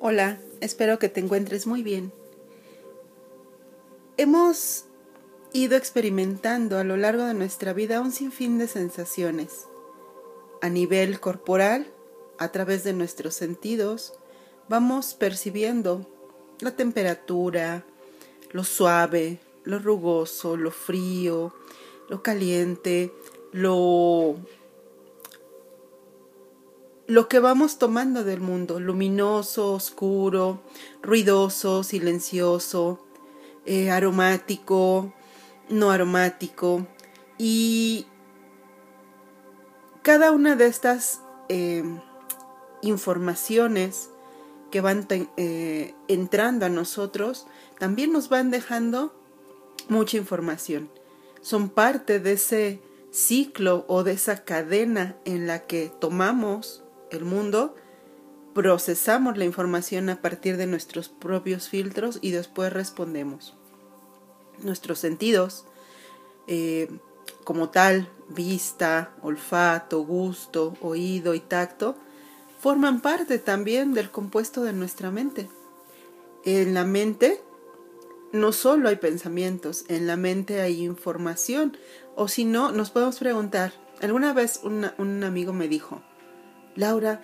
Hola, espero que te encuentres muy bien. Hemos ido experimentando a lo largo de nuestra vida un sinfín de sensaciones. A nivel corporal, a través de nuestros sentidos, vamos percibiendo la temperatura, lo suave, lo rugoso, lo frío, lo caliente, lo lo que vamos tomando del mundo, luminoso, oscuro, ruidoso, silencioso, eh, aromático, no aromático. Y cada una de estas eh, informaciones que van eh, entrando a nosotros también nos van dejando mucha información. Son parte de ese ciclo o de esa cadena en la que tomamos el mundo, procesamos la información a partir de nuestros propios filtros y después respondemos. Nuestros sentidos, eh, como tal, vista, olfato, gusto, oído y tacto, forman parte también del compuesto de nuestra mente. En la mente no solo hay pensamientos, en la mente hay información. O si no, nos podemos preguntar, alguna vez un amigo me dijo, Laura,